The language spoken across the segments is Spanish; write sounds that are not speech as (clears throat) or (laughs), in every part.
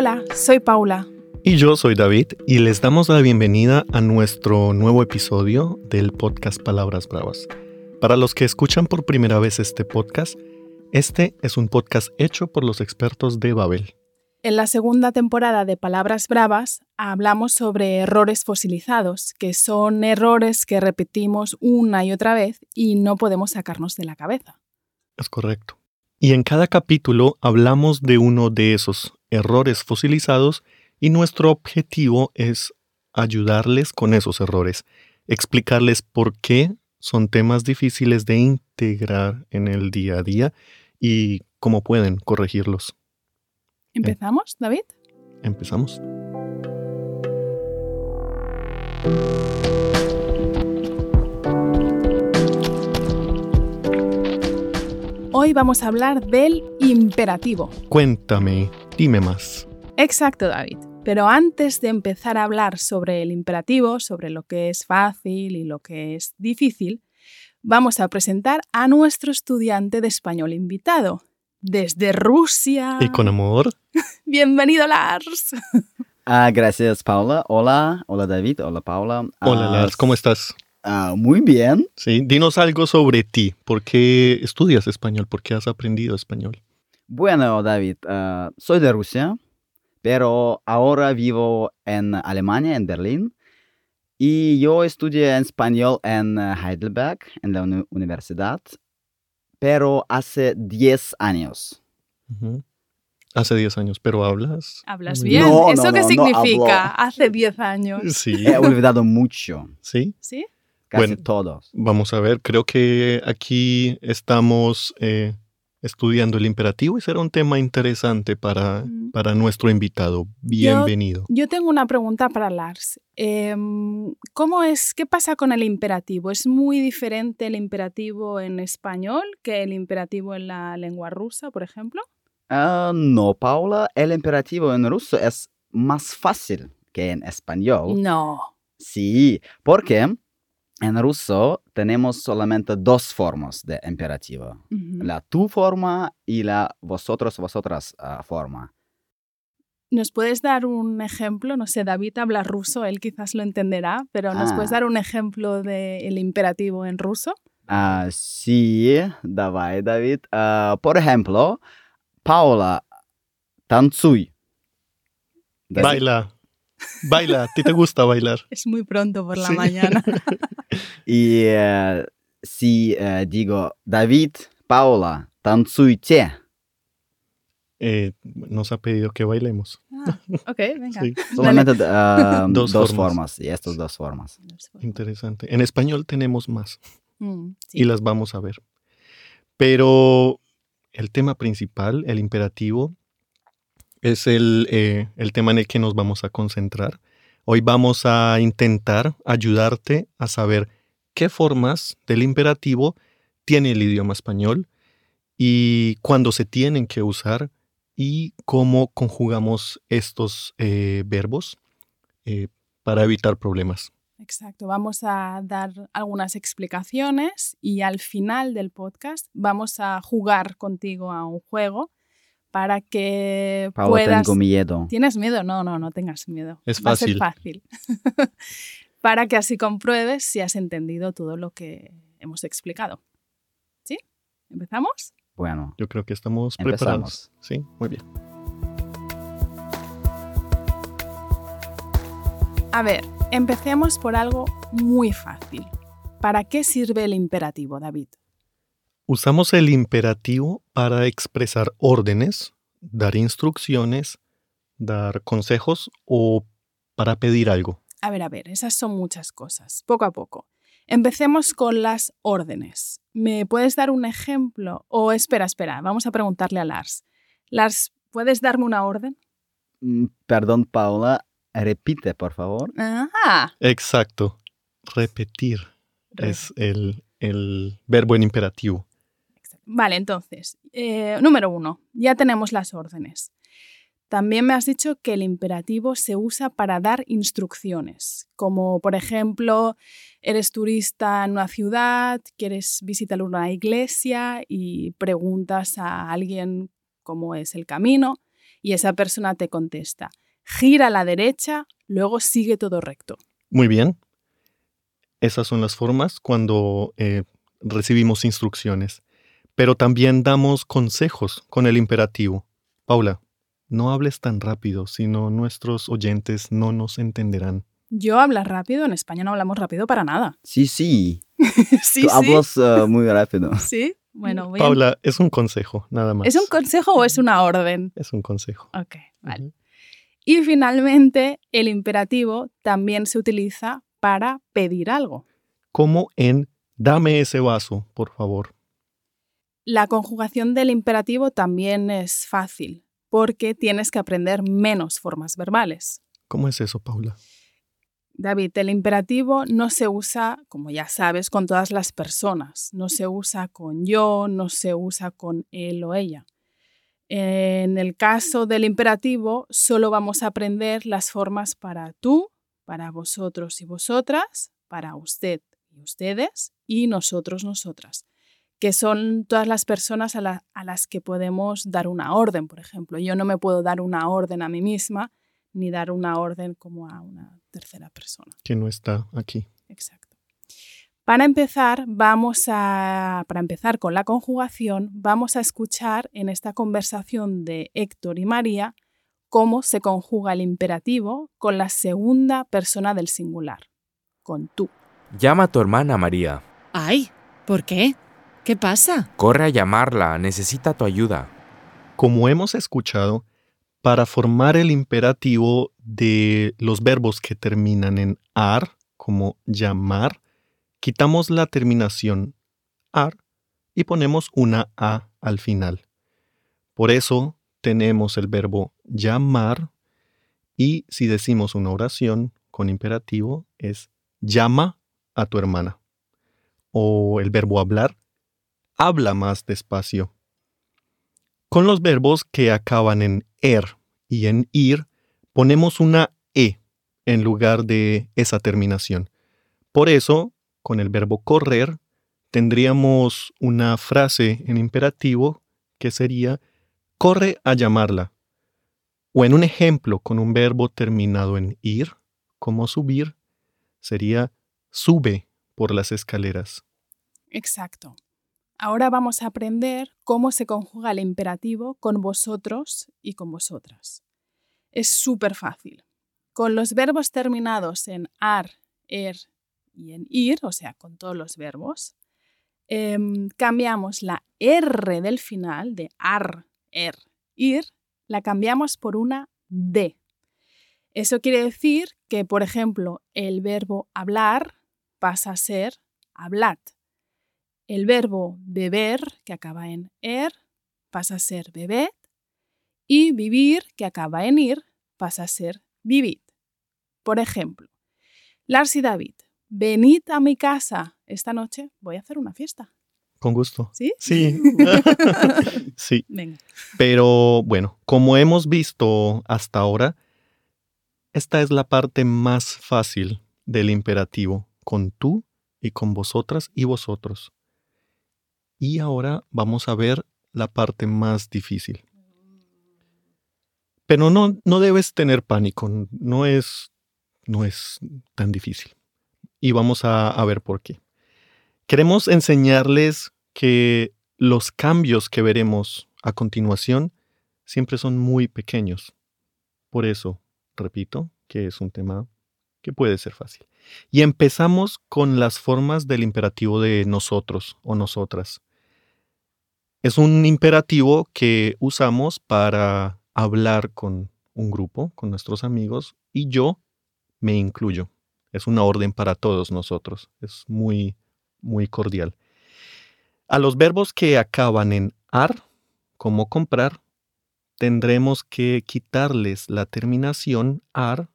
Hola, soy Paula. Y yo soy David y les damos la bienvenida a nuestro nuevo episodio del podcast Palabras Bravas. Para los que escuchan por primera vez este podcast, este es un podcast hecho por los expertos de Babel. En la segunda temporada de Palabras Bravas hablamos sobre errores fosilizados, que son errores que repetimos una y otra vez y no podemos sacarnos de la cabeza. Es correcto. Y en cada capítulo hablamos de uno de esos errores fosilizados y nuestro objetivo es ayudarles con esos errores, explicarles por qué son temas difíciles de integrar en el día a día y cómo pueden corregirlos. ¿Empezamos, David? Empezamos. Hoy vamos a hablar del imperativo. Cuéntame, dime más. Exacto, David. Pero antes de empezar a hablar sobre el imperativo, sobre lo que es fácil y lo que es difícil, vamos a presentar a nuestro estudiante de español invitado, desde Rusia. ¿Y con amor? (laughs) Bienvenido, Lars. Ah, gracias, Paula. Hola, hola David, hola Paula. Hola, Ah, Lars, ¿cómo estás? ah, muy bien. Sí, dinos algo sobre ti. ¿Por qué estudias español? ¿Por qué has aprendido español? Bueno, David, ah, soy de Rusia, pero ahora vivo en Alemania, en Berlín. Y yo estudié en español en Heidelberg, en la uni- universidad, pero hace 10 años. Hace 10 años, pero hablas. Hablas bien. No, ¿Eso no, qué no, significa? Hace 10 años. Sí, He olvidado mucho, sí. ¿Sí? casi Bueno. todos. Vamos a ver, creo que aquí estamos eh, estudiando el imperativo y será un tema interesante para, para nuestro invitado. Bienvenido. Yo tengo una pregunta para Lars. Em, ¿Cómo es, qué pasa con el imperativo? ¿Es muy diferente el imperativo en español que el imperativo en la lengua rusa, por ejemplo? Ah, no, Paula, el imperativo en ruso es más fácil que en español. No. Sí, porque en ruso tenemos solamente dos formas de imperativo. Ujú. La tú forma y la vosotros, vosotras ah, forma. ¿Nos puedes dar un ejemplo? No sé, David habla ruso, él quizás lo entenderá, pero ¿nos Ah. puedes dar un ejemplo del imperativo en ruso? Ah, sí, давай, David. Ah, por ejemplo, Paula, танцуй. David, Baila. Baila, a ti te gusta bailar. Es muy pronto por la sí. mañana. (laughs) y uh, si uh, digo, David, Paola, tanzuite. Eh, nos ha pedido que bailemos. Ah, ok, venga. (laughs) Sí. Solamente uh, (laughs) dos, dos, formas. formas. y estas dos formas. Interesante. En español tenemos más mm, sí. y las vamos a ver. Pero el tema principal, el imperativo, es el, eh, el tema en el que nos vamos a concentrar. Hoy vamos a intentar ayudarte a saber qué formas del imperativo tiene el idioma español y cuándo se tienen que usar y cómo conjugamos estos eh, verbos eh, para evitar problemas. Exacto, vamos a dar algunas explicaciones y al final del podcast vamos a jugar contigo a un juego para que puedas... tengo miedo. ¿Tienes miedo? No, no, no tengas miedo. Es Va a ser fácil. fácil. (laughs) para que así compruebes si has entendido todo lo que hemos explicado. ¿Sí? ¿Empezamos? Bueno, Yo creo que estamos preparados. empezamos. Sí, muy bien. A ver, empecemos por algo muy fácil. ¿Para qué sirve el imperativo, David? Usamos el imperativo para expresar órdenes, dar instrucciones, dar consejos o para pedir algo. A ver, a ver, esas son muchas cosas, poco a poco. Empecemos con las órdenes. ¿Me puedes dar un ejemplo? O espera, espera, vamos a preguntarle a Lars. Lars, ¿puedes darme una orden? Mm, Perdón, Paula, repite, por favor. Ajá. Exacto. Repetir es el, el verbo en imperativo. Vale, entonces, eh, número uno, ya tenemos las órdenes. También me has dicho que el imperativo se usa para dar instrucciones, como por ejemplo, eres turista en una ciudad, quieres visitar una iglesia y preguntas a alguien cómo es el camino y esa persona te contesta, gira a la derecha, luego sigue todo recto. Muy bien. Esas son las formas cuando eh, recibimos instrucciones. Pero también damos consejos con el imperativo. Paula, no hables tan rápido, sino nuestros oyentes no nos entenderán. Yo hablo rápido, en España no hablamos rápido para nada. (laughs) Sí, sí. (laughs) sí, Tú sí. hablas uh, muy rápido. Sí, bueno, voy a- Paula, es un consejo, nada más. ¿Es un consejo o es una orden? Es un consejo. Ok, vale. Y finalmente, el imperativo también se utiliza para pedir algo. Como en dame ese vaso, por favor. La conjugación del imperativo también es fácil, porque tienes que aprender menos formas verbales. ¿Cómo es eso, Paula? David, el imperativo no se usa, como ya sabes, con todas las personas. No se usa con yo, no se usa con él o ella. En el caso del imperativo, solo vamos a aprender las formas para tú, para vosotros y vosotras, para usted y ustedes y nosotros, nosotras, que son todas las personas a, la- a las que podemos dar una orden, por ejemplo. Yo no me puedo dar una orden a mí misma ni dar una orden como a una tercera persona. Que no está aquí. Exacto. Para empezar, vamos a, para empezar con la conjugación, vamos a escuchar en esta conversación de Héctor y María cómo se conjuga el imperativo con la segunda persona del singular, con tú. Llama a tu hermana María. Ay, ¿por qué? ¿Qué pasa? Corre a llamarla, necesita tu ayuda. Como hemos escuchado, para formar el imperativo de los verbos que terminan en ar, como llamar, quitamos la terminación ar y ponemos una a al final. Por eso tenemos el verbo llamar y si decimos una oración con imperativo es llama a tu hermana. O el verbo hablar, habla más despacio. Con los verbos que acaban en er y en ir, ponemos una e en lugar de esa terminación. Por eso, con el verbo correr, tendríamos una frase en imperativo que sería corre a llamarla. O en un ejemplo con un verbo terminado en ir, como subir, sería sube por las escaleras. Exacto. Ahora vamos a aprender cómo se conjuga el imperativo con vosotros y con vosotras. Es súper fácil. Con los verbos terminados en ar, er y en ir, o sea, con todos los verbos, em, cambiamos la R del final de ar, er, ir, la cambiamos por una D. Eso quiere decir que, por ejemplo, el verbo hablar pasa a ser hablad. El verbo beber, que acaba en er, pasa a ser bebed. Y vivir, que acaba en ir, pasa a ser vivid. Por ejemplo, Lars y David, venid a mi casa esta noche, voy a hacer una fiesta. Con gusto. ¿Sí? Sí. (laughs) sí. Venga. Pero bueno, como hemos visto hasta ahora, esta es la parte más fácil del imperativo, con tú y con vosotras y vosotros. Y ahora vamos a ver la parte más difícil. Pero no, no debes tener pánico, no es, no es tan difícil. Y vamos a, a ver por qué. Queremos enseñarles que los cambios que veremos a continuación siempre son muy pequeños. Por eso, repito, que es un tema que puede ser fácil. Y empezamos con las formas del imperativo de nosotros o nosotras. Es un imperativo que usamos para hablar con un grupo, con nuestros amigos, y yo me incluyo. Es una orden para todos nosotros. Es muy, muy cordial. A los verbos que acaban en ar, como comprar, tendremos que quitarles la terminación ar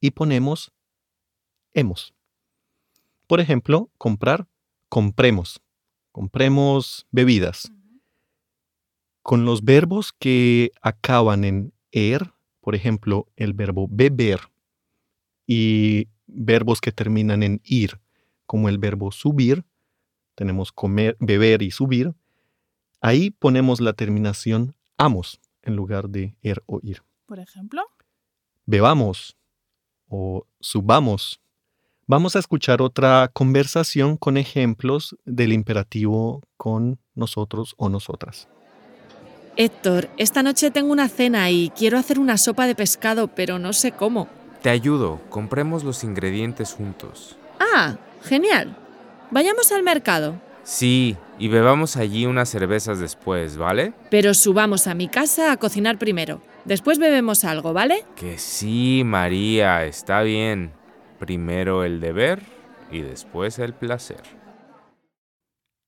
y ponemos hemos. Por ejemplo, comprar, compremos. Compremos bebidas. Con los verbos que acaban en er, por ejemplo, el verbo beber, y verbos que terminan en ir, como el verbo subir, tenemos comer, beber y subir, ahí ponemos la terminación amos en lugar de er o ir. Por ejemplo, Bebamos o subamos. Vamos a escuchar otra conversación con ejemplos del imperativo con nosotros o nosotras. Héctor, esta noche tengo una cena y quiero hacer una sopa de pescado, pero no sé cómo. Te ayudo, compremos los ingredientes juntos. Ah, genial. Vayamos al mercado, Sí, y bebamos allí unas cervezas después, ¿vale? pero subamos a mi casa a cocinar primero. Después bebemos algo, ¿vale? Que sí, María, está bien. Primero el deber y después el placer.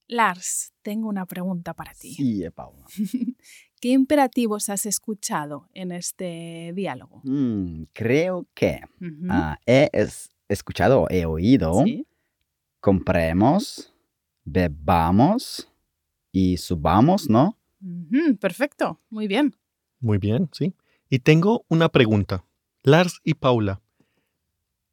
Lars, tengo una pregunta para ti. Sí, Paula. (laughs) ¿Qué imperativos has escuchado en este diálogo? Mm, creo que ah, he es- escuchado, he oído, Sí. compremos, bebamos y subamos, ¿no? Perfecto, muy bien. Muy bien, ¿sí? Y tengo una pregunta. Lars y Paula,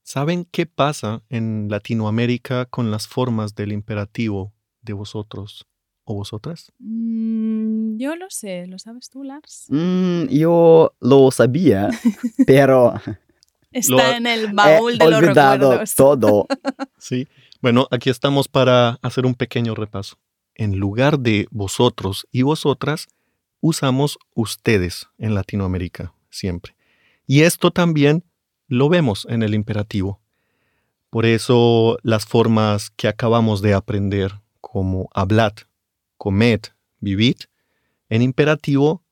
¿saben qué pasa en Latinoamérica con las formas del imperativo de vosotros o vosotras? Mm, yo lo sé, ¿lo sabes tú, Lars? Mm, yo lo sabía, (laughs) pero Está Lo- en el he baúl de los olvidado recuerdos. todo. (laughs) Sí. Bueno, aquí estamos para hacer un pequeño repaso. En lugar de vosotros y vosotras, usamos ustedes en Latinoamérica siempre. Y esto también lo vemos en el imperativo. Por eso las formas que acabamos de aprender, como hablad, comed, vivid, en imperativo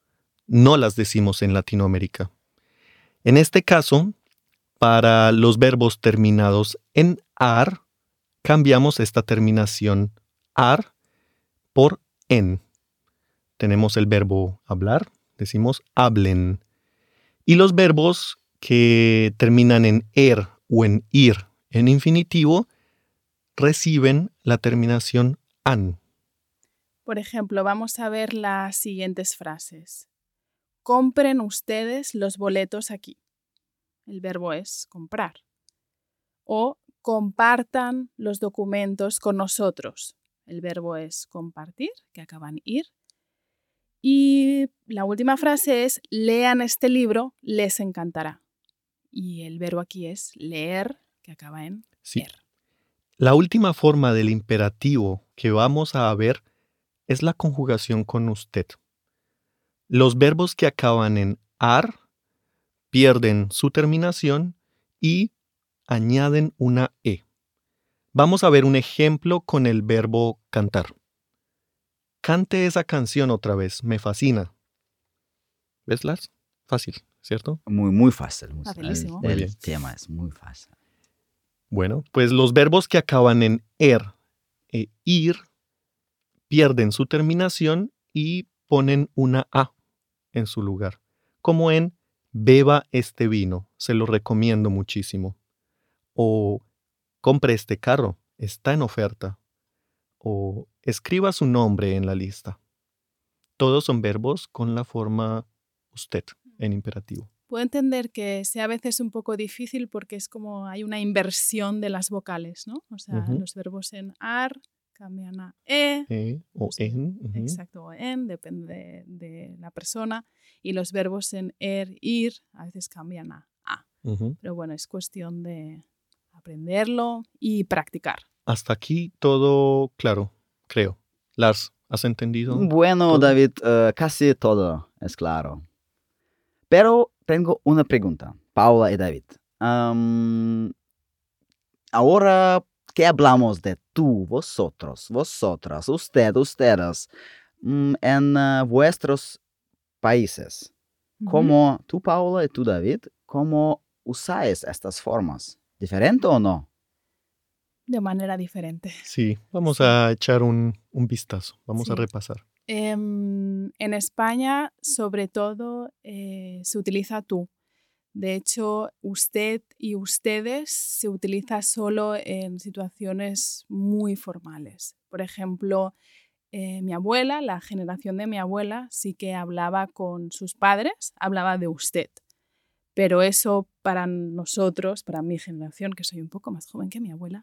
no las decimos en Latinoamérica. En este caso, para los verbos terminados en ar, cambiamos esta terminación ar por en. Tenemos el verbo hablar, decimos hablen. Y los verbos que terminan en er o en ir en infinitivo reciben la terminación an. Por ejemplo, vamos a ver las siguientes frases. Compren ustedes los boletos aquí. El verbo es comprar. O compartan los documentos con nosotros. El verbo es compartir, que acaba en ir. Y la última frase es lean este libro, les encantará. Y el verbo aquí es leer, que acaba en Sí. er. La última forma del imperativo que vamos a ver es la conjugación con usted. Los verbos que acaban en ar pierden su terminación y añaden una e. Vamos a ver un ejemplo con el verbo cantar. Cante esa canción otra vez, me fascina. ¿Ves, Lars? Fácil, ¿cierto? Muy, muy fácil. muy- Facilísimo. El, Muy el bien. tema es muy fácil. Bueno, pues los verbos que acaban en er e ir pierden su terminación y ponen una a en su lugar, como en beba este vino, se lo recomiendo muchísimo. O compre este carro, está en oferta. O escriba su nombre en la lista. Todos son verbos con la forma usted en imperativo. Puedo entender que sea a veces un poco difícil porque es como hay una inversión de las vocales, ¿no? O sea, Ujú. los verbos en ar cambian a e, E o Sí, en. ujú. exacto, o en, depende de la persona, y los verbos en er, ir, a veces cambian a a. Ujú. Pero bueno, es cuestión de aprenderlo y practicar. Hasta aquí todo claro, creo. Lars, ¿has entendido? Bueno, todo? David, eh, casi todo es claro. Pero tengo una pregunta, Paula y David. Ahora que hablamos de tú, vosotros, vosotras, usted, ustedes, mm, en eh, vuestros países. ¿cómo tú, Paula, y tú, David, cómo usáis estas formas? ¿Diferente o no? De manera diferente. Sí, vamos a echar un, un vistazo, vamos a repasar. Em, en España, sobre todo, eh, se utiliza tú. De hecho, usted y ustedes se utiliza solo en situaciones muy formales. Por ejemplo, eh, mi abuela, la generación de mi abuela, sí que hablaba con sus padres, hablaba de usted. Pero eso para nosotros, para mi generación, que soy un poco más joven que mi abuela,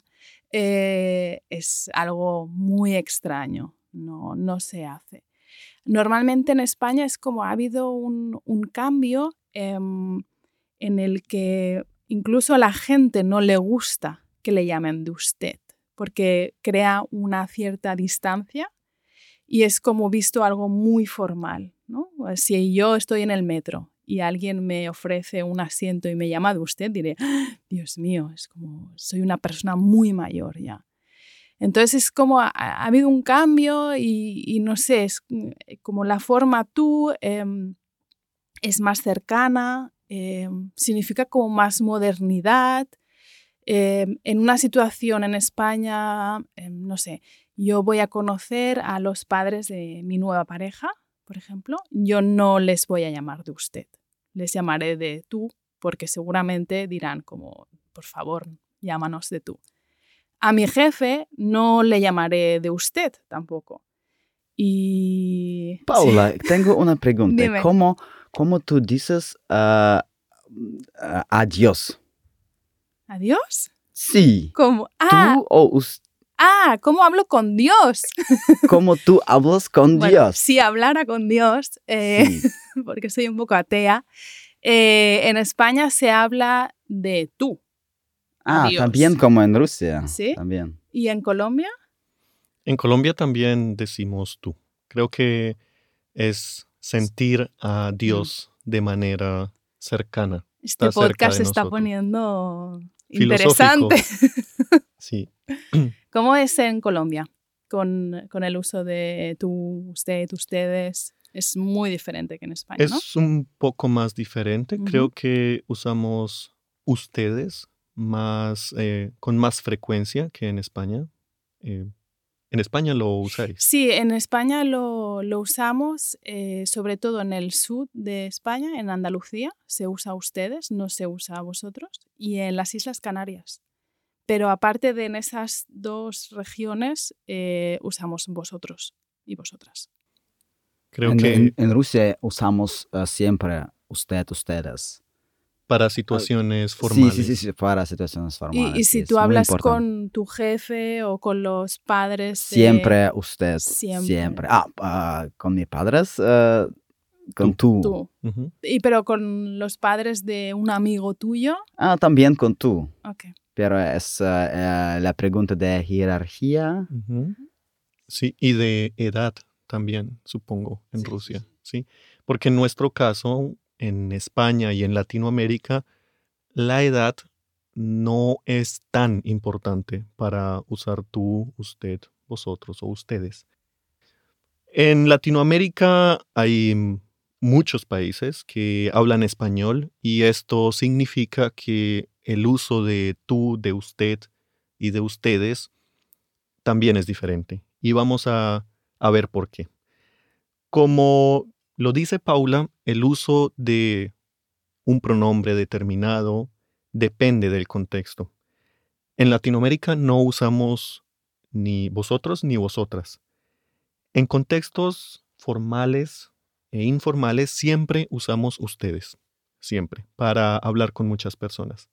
eh, es algo muy extraño, no, no se hace. Normalmente en España es como ha habido un, cambio em, en el que incluso a la gente no le gusta que le llamen de usted, porque crea una cierta distancia y es como visto algo muy formal. ¿no? Si yo estoy en el metro y alguien me ofrece un asiento y me llama de usted, diré, ¡Ah! Dios mío, es como soy una persona muy mayor ya. Entonces es como ha, ha habido un cambio y, no sé, es como la forma tú eh, es más cercana, eh, significa como más modernidad. Eh, en una situación en España, eh, no sé, yo voy a conocer a los padres de mi nueva pareja, por ejemplo, yo no les voy a llamar de usted, les llamaré de tú, porque seguramente dirán como, por favor, llámanos de tú. A mi jefe no le llamaré de usted tampoco. Y... Paula, sí. (laughs) tengo una pregunta. Dime. ¿Cómo, ¿Cómo, tú dices uh, uh, adiós? ¿Adiós? Sí. ¿Cómo? Ah, ¿Tú o usted? ah, ¿cómo hablo con Dios? (laughs) ¿Cómo tú hablas con Bueno, Dios? Si hablara con Dios, eh, Sí. (laughs) porque soy un poco atea, eh, en España se habla de tú. Ah, Adiós. también como en Rusia. ¿Sí? También. ¿Y en Colombia? En Colombia también decimos tú. Creo que es sentir a Dios de manera cercana. Este Está podcast se está nosotros. poniendo interesante. (laughs) Sí. (clears throat) ¿Cómo es en Colombia con, con el uso de tú, usted, ustedes? Es muy diferente que en España, ¿no? Es un poco más diferente. Creo que usamos ustedes más, eh, con más frecuencia que en España. Eh, en España lo usáis. Sí, en España lo, lo usamos, eh, sobre todo en el sur de España, en Andalucía, se usa a ustedes, no se usa a vosotros, y en las Islas Canarias. Pero aparte de en esas dos regiones, eh, usamos vosotros y vosotras. Creo en, que en- en Rusia usamos uh, siempre usted, ustedes. Para situaciones Sí, formales. sí, sí, sí, para situaciones Y, formales. y sí, si es tú hablas con tu jefe o con los padres... de- Siempre usted. Siempre. Siempre. Ah, ah, con mis padres, uh, con tú. tú. Ujú. Y pero con los padres de un amigo tuyo, Ah, también con tú. ok. Pero es uh, uh, la pregunta de jerarquía. Ujú. Sí, y de edad también, supongo, en Sí, sí, Rusia, sí. Porque en nuestro caso, en España y en Latinoamérica, la edad no es tan importante para usar tú, usted, vosotros o ustedes. En Latinoamérica hay muchos países que hablan español y esto significa que el uso de tú, de usted y de ustedes también es diferente. Y vamos a, a ver por qué. Como lo dice Paula, el uso de un pronombre determinado depende del contexto. En Latinoamérica no usamos ni vosotros ni vosotras. En contextos formales e informales siempre usamos ustedes, siempre, para hablar con muchas personas.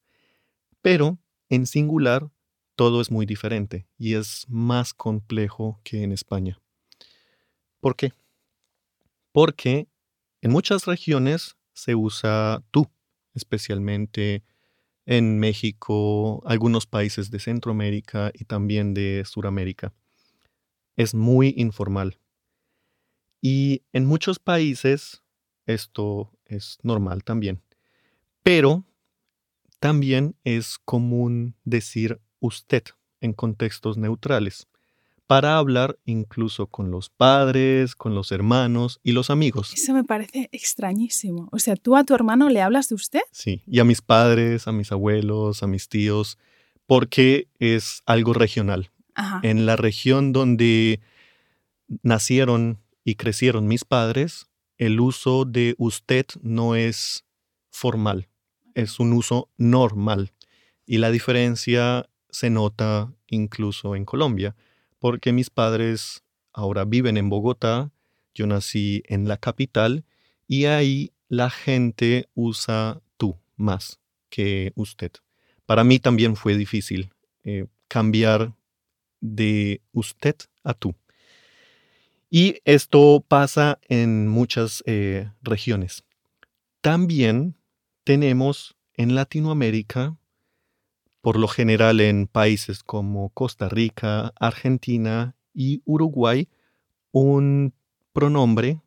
Pero en singular todo es muy diferente y es más complejo que en España. ¿Por qué? Porque en muchas regiones se usa tú, especialmente en México, algunos países de Centroamérica y también de Sudamérica. Es muy informal. Y en muchos países esto es normal también. Pero también es común decir usted en contextos neutrales para hablar incluso con los padres, con los hermanos y los amigos. Eso me parece extrañísimo. O sea, tú a tu hermano le hablas de usted. Sí, y a mis padres, a mis abuelos, a mis tíos, porque es algo regional. Ajá. En la región donde nacieron y crecieron mis padres, el uso de usted no es formal, es un uso normal. Y la diferencia se nota incluso en Colombia, porque mis padres ahora viven en Bogotá, yo nací en la capital y ahí la gente usa tú más que usted. Para mí también fue difícil eh, cambiar de usted a tú. Y esto pasa en muchas eh, regiones. También tenemos en Latinoamérica, por lo general en países como Costa Rica, Argentina y Uruguay, un pronombre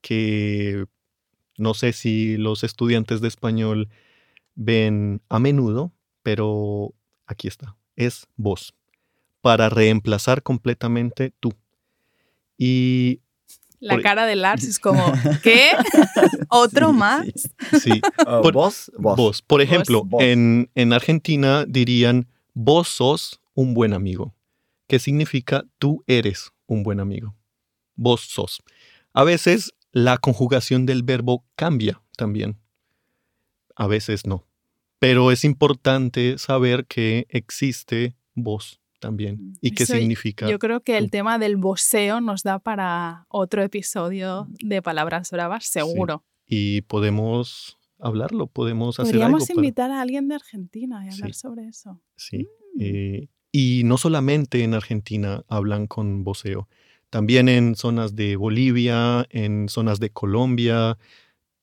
que no sé si los estudiantes de español ven a menudo, pero aquí está, es vos, para reemplazar completamente tú. Y La cara de Lars es como, (laughs) ¿qué? ¿Otro Sí, más? sí. sí, Uh, (laughs) Por- vos, vos. vos. Por ejemplo, Vos. En, en Argentina dirían, vos sos un buen amigo, que significa tú eres un buen amigo. Vos sos. A veces la conjugación del verbo cambia también. A veces no. Pero es importante saber que existe vos también y qué significa. Yo creo que el tema del voceo nos da para otro episodio de Palabras Bravas, seguro. Y podemos hablarlo, podemos hacer Podríamos algo. para- invitar a alguien de Argentina y hablar Sí. sobre eso. Sí. Mm. eh, y no solamente en Argentina hablan con voceo, también en zonas de Bolivia, en zonas de Colombia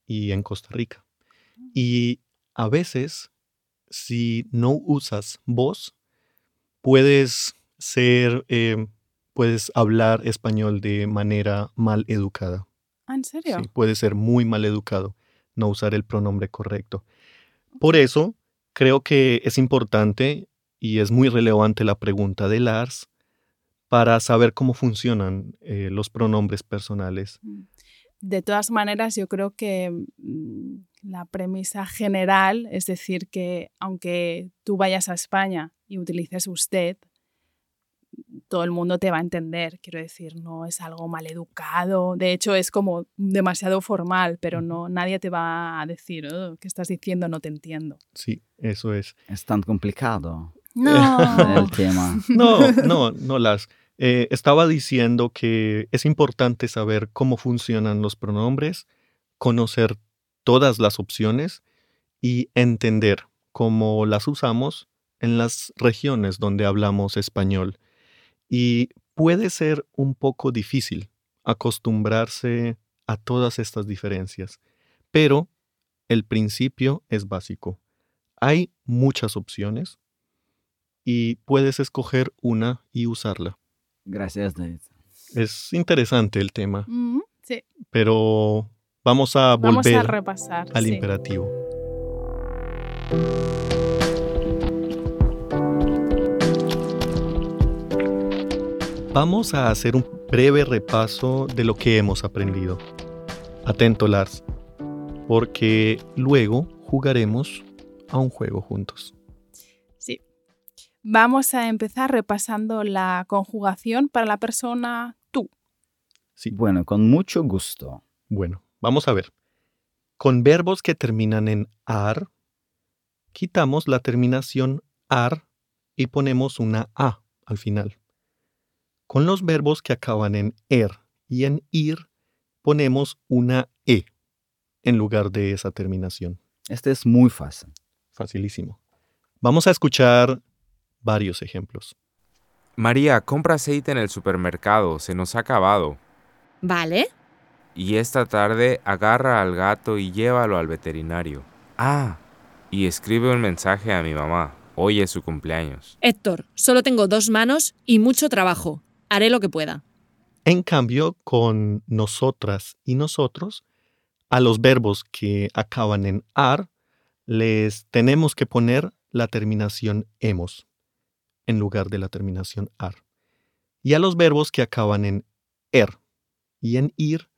y en Costa Rica. Y a veces, si no usas voz, puedes ser, eh, puedes hablar español de manera mal educada. Ah, ¿En serio? Sí, puede ser muy mal educado no usar el pronombre correcto. Por eso, creo que es importante y es muy relevante la pregunta de Lars para saber cómo funcionan eh, los pronombres personales. Mm. De todas maneras, yo creo que mm, la premisa general, es decir, que aunque tú vayas a España y utilices usted, todo el mundo te va a entender. Quiero decir, no es algo mal educado. De hecho, es como demasiado formal, pero no, nadie te va a decir, "Oh, ¿qué estás diciendo? No te entiendo. Sí, eso es. Es tan complicado No. el tema. (laughs) No, no, no, Lars. Eh, estaba diciendo que es importante saber cómo funcionan los pronombres, conocer todas las opciones y entender cómo las usamos en las regiones donde hablamos español. Y puede ser un poco difícil acostumbrarse a todas estas diferencias, pero el principio es básico. Hay muchas opciones y puedes escoger una y usarla. Gracias, David. Es interesante el tema, Mm, sí, pero vamos a vamos a volver repasar. al sí. imperativo. Vamos a hacer un breve repaso de lo que hemos aprendido. Atento, Lars, porque luego jugaremos a un juego juntos. Sí. Vamos a empezar repasando la conjugación para la persona tú. Sí. Bueno, con mucho gusto. Bueno, vamos a ver. Con verbos que terminan en ar, quitamos la terminación ar y ponemos una a al final. Con los verbos que acaban en er y en ir, ponemos una e en lugar de esa terminación. Este es muy fácil. Facilísimo. Vamos a escuchar varios ejemplos. María, compra aceite en el supermercado, se nos ha acabado. Vale. Y esta tarde agarra al gato y llévalo al veterinario. Ah, y escribe un mensaje a mi mamá. Hoy es su cumpleaños. Héctor, solo tengo dos manos y mucho trabajo. Haré lo que pueda. En cambio, con nosotras y nosotros, a los verbos que acaban en ar, les tenemos que poner la terminación hemos en lugar de la terminación ar. Y a los verbos que acaban en er y en ir,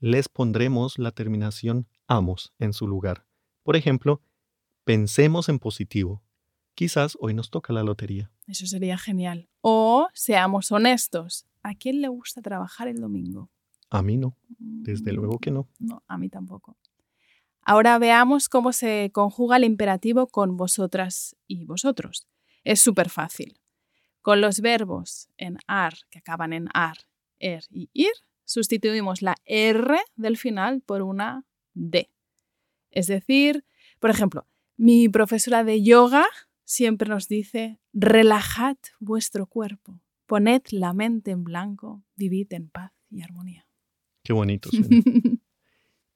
les pondremos la terminación amos en su lugar. Por ejemplo, pensemos en positivo. Quizás hoy nos toca la lotería. Eso sería genial. O seamos honestos. ¿A quién le gusta trabajar el domingo? A mí no, desde luego que no. No, a mí tampoco. Ahora veamos cómo se conjuga el imperativo con vosotras y vosotros. Es súper fácil. Con los verbos en ar, que acaban en ar, er y ir, sustituimos la R del final por una D. Es decir, por ejemplo, mi profesora de yoga siempre nos dice, relajad vuestro cuerpo, poned la mente en blanco, vivid en paz y armonía. Qué bonito. (laughs)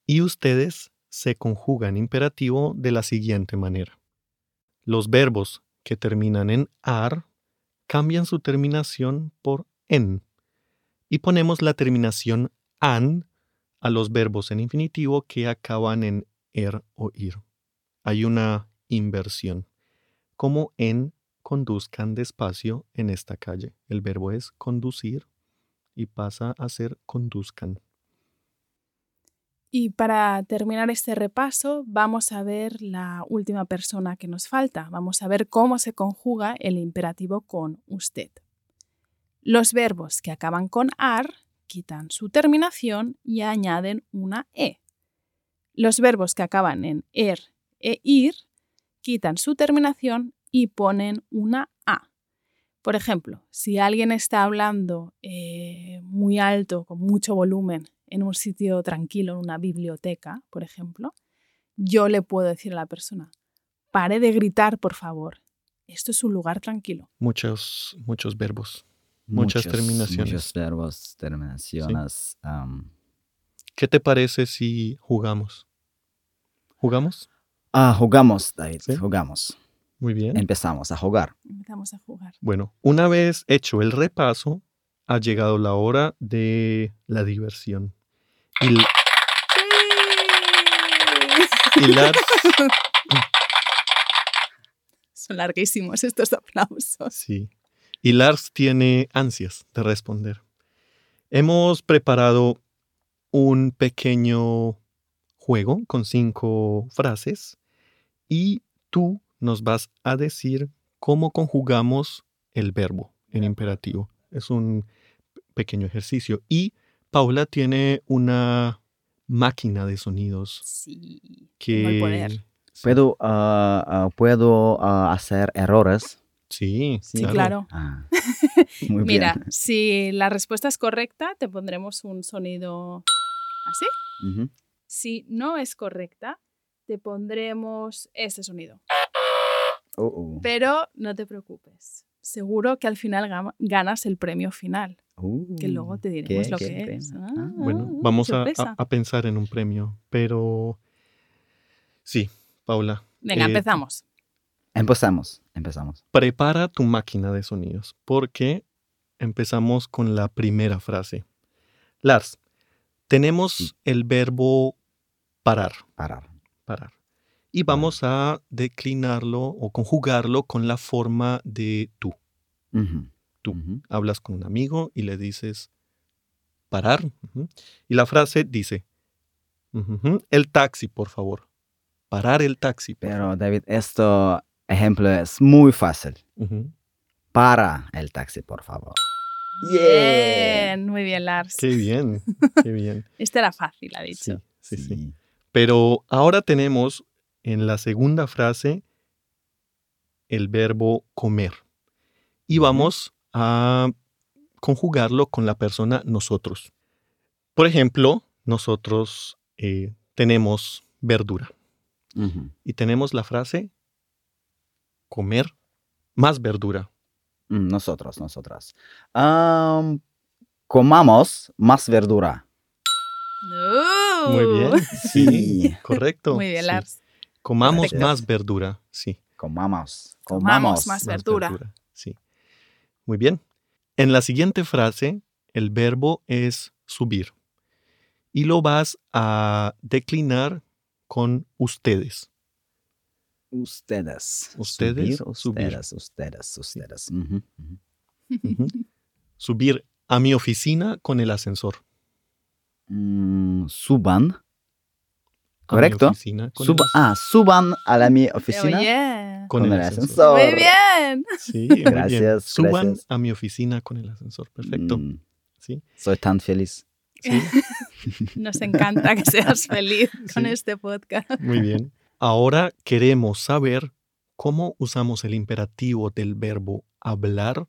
y ustedes se conjugan imperativo de la siguiente manera. Los verbos que terminan en ar cambian su terminación por en y ponemos la terminación an a los verbos en infinitivo que acaban en er o ir. Hay una inversión, como en conduzcan despacio en esta calle. El verbo es conducir y pasa a ser conduzcan. Y para terminar este repaso, vamos a ver la última persona que nos falta. Vamos a ver cómo se conjuga el imperativo con usted. Los verbos que acaban con ar quitan su terminación y añaden una e. Los verbos que acaban en er e ir quitan su terminación y ponen una a. Por ejemplo, si alguien está hablando eh, muy alto, con mucho volumen, en un sitio tranquilo, en una biblioteca, por ejemplo, yo le puedo decir a la persona, pare de gritar, por favor. Esto es un lugar tranquilo. Muchos, muchos verbos. Muchas terminaciones. Muchos verbos, terminaciones. am. ¿Qué te parece si jugamos? ¿Jugamos? Ah, jugamos, David, ¿Sí? jugamos. Muy bien. Empezamos a jugar. Empezamos a jugar. Bueno, una vez hecho el repaso, ha llegado la hora de la diversión. Y, l- y Lars, (laughs) Son larguísimos estos aplausos. sí, y Lars tiene ansias de responder. Hemos preparado un pequeño juego con cinco frases y tú nos vas a decir cómo conjugamos el verbo en imperativo. Es un pequeño ejercicio. Y Paula tiene una máquina de sonidos Sí. que... Poder. ¿Puedo, ah, ah, ¿puedo ah, hacer errores? Sí, Sí, Sí, claro. Ah, (laughs) muy Mira, bien. si la respuesta es correcta, te pondremos un sonido así. Si no es correcta, te pondremos este sonido. Oh, oh. Pero no te preocupes. Seguro que al final ganas el premio final, que luego te diremos qué- lo qué que es. Ah. Bueno, vamos a, sorpresa. a- a pensar en un premio, pero sí, Paula, Venga, eh, empezamos. Empezamos, empezamos. prepara tu máquina de sonidos, porque empezamos con la primera frase. Lars, tenemos Sí. el verbo parar, Parar. parar. Y vamos a declinarlo o conjugarlo con la forma de tú. Tú. Hablas con un amigo y le dices parar. Y la frase dice, el taxi, por favor. Parar el taxi. por Pero David, este ejemplo es muy fácil. Para el taxi, por favor. Bien, muy bien, Lars. Qué bien, qué bien. (laughs) Este era fácil, ha dicho. Sí, sí, sí. Pero ahora tenemos en la segunda frase el verbo comer. Y vamos a conjugarlo con la persona nosotros. Por ejemplo, nosotros eh, tenemos verdura y tenemos la frase comer más verdura. Mm, Nosotros, nosotras. Am, comamos más verdura. Muy bien. Sí, correcto. Muy bien, sí. Lars. Comamos más verdura, sí. Comamos. Comamos Comamos. más verdura. Sí. Muy bien. En la siguiente frase, el verbo es subir. Y lo vas a declinar con ustedes. Ustedes. Ustedes, Subir, subir. Ustedes, ustedes, ustedes. Subir a mi oficina con el ascensor. Mm, suban. Correcto. oficina as- ah, suban a la mi oficina con con el el ascensor. ascensor. Muy bien. Sí, (laughs) muy bien. Gracias, Suban gracias. a mi oficina con el ascensor. Perfecto. Mm, Sí. Soy tan feliz. Sí, (laughs) Nos encanta que seas (laughs) feliz con Sí. este podcast. muy bien. Ahora queremos saber cómo usamos el imperativo del verbo hablar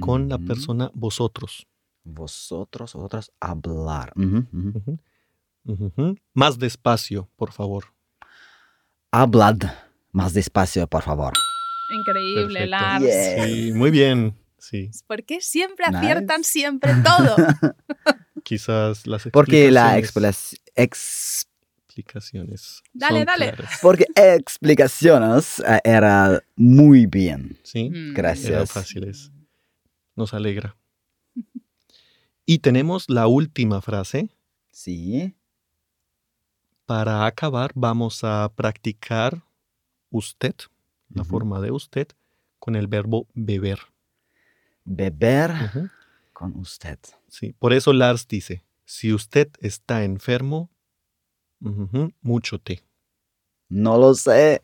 con la persona vosotros. Vosotros, otros, hablar. Más despacio, por favor. Hablad más despacio, por favor. Increíble, Perfecto. Lars. Sí, muy bien. Sí. ¿Por qué siempre Nice. aciertan (laughs) siempre todo? Quizás las Porque la explicaciones- ex- explicaciones. Dale, son dale. claras, porque explicaciones eh, era muy bien. ¿Sí? Mm. Gracias. Eran fáciles. Nos alegra. Y tenemos la última frase. Sí. Para acabar, vamos a practicar usted, la forma de usted, con el verbo beber. Beber con usted. Sí, por eso Lars dice, si usted está enfermo, mucho té. No lo sé.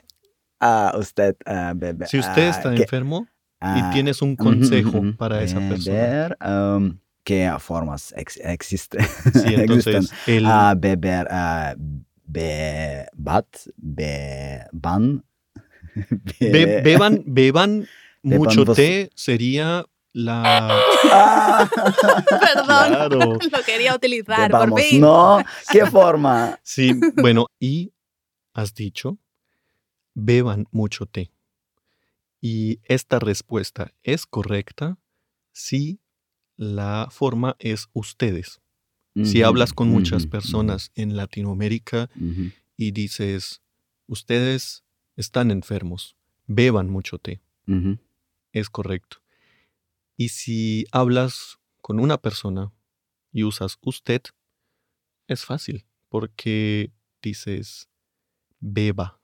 Ah, usted ah, bebe. Si usted ah, está enfermo ah, y tienes un consejo para esa persona. beber, um, ¿Qué formas ex- (laughs) existen? Sí, entonces el, Ah, beber, ah, be, bat, be, ban. (laughs) be- be- beban, beban (laughs) mucho té sería la... Ah, Perdón, Claro. lo quería utilizar, por fin. ¿no? ¿Qué forma? Sí, bueno, y has dicho, beban mucho té. Y esta respuesta es correcta si la forma es ustedes. Si hablas con muchas personas en Latinoamérica y dices, ustedes están enfermos, beban mucho té, es correcto. Y si hablas con una persona y usas usted, es fácil, porque dices beba.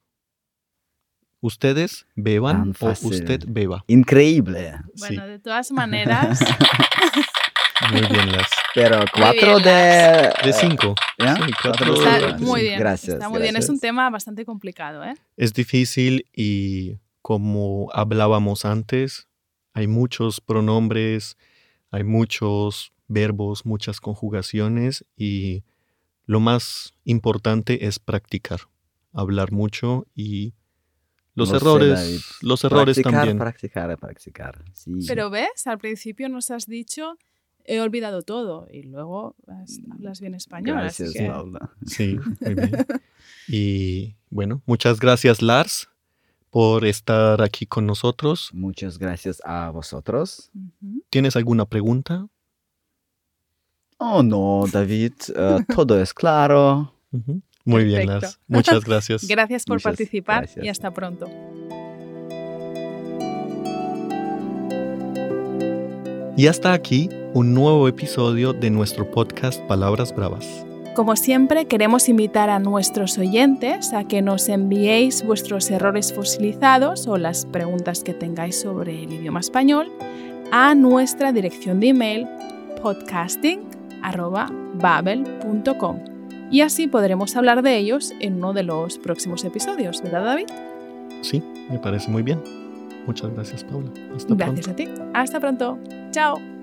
Ustedes beban o usted beba. Increíble. Bueno, de todas maneras, (laughs) Muy bien, las Pero cuatro bien, de... de cinco. ¿ya? Sí, cuatro está de- muy bien. Gracias. está muy bien. Es un tema bastante complicado, ¿eh? Es difícil y como hablábamos antes, hay muchos pronombres, hay muchos verbos, muchas conjugaciones y lo más importante es practicar, hablar mucho y los Lo sé, errores, David. los errores practicar, también. Practicar, practicar. Sí. Pero ves, al principio nos has dicho, he olvidado todo y luego has- hablas bien español. así Gracias, que- Paula. Sí, muy bien. Y bueno, muchas gracias Lars por estar aquí con nosotros. Muchas gracias a vosotros. ¿Tienes alguna pregunta? Oh, no, David. eh, todo es claro. Ujú. Muy bien. Lars. Muchas (laughs) gracias. Gracias por Muchas participar gracias. y hasta pronto. Y hasta aquí un nuevo episodio de nuestro podcast Palabras Bravas. Como siempre, queremos invitar a nuestros oyentes a que nos enviéis vuestros errores fosilizados o las preguntas que tengáis sobre el idioma español a nuestra dirección de email podcasting.babel.com y así podremos hablar de ellos en uno de los próximos episodios, ¿verdad David? Sí, me parece muy bien. Muchas gracias, Paula. Hasta Gracias pronto. a ti. Hasta pronto. Chao.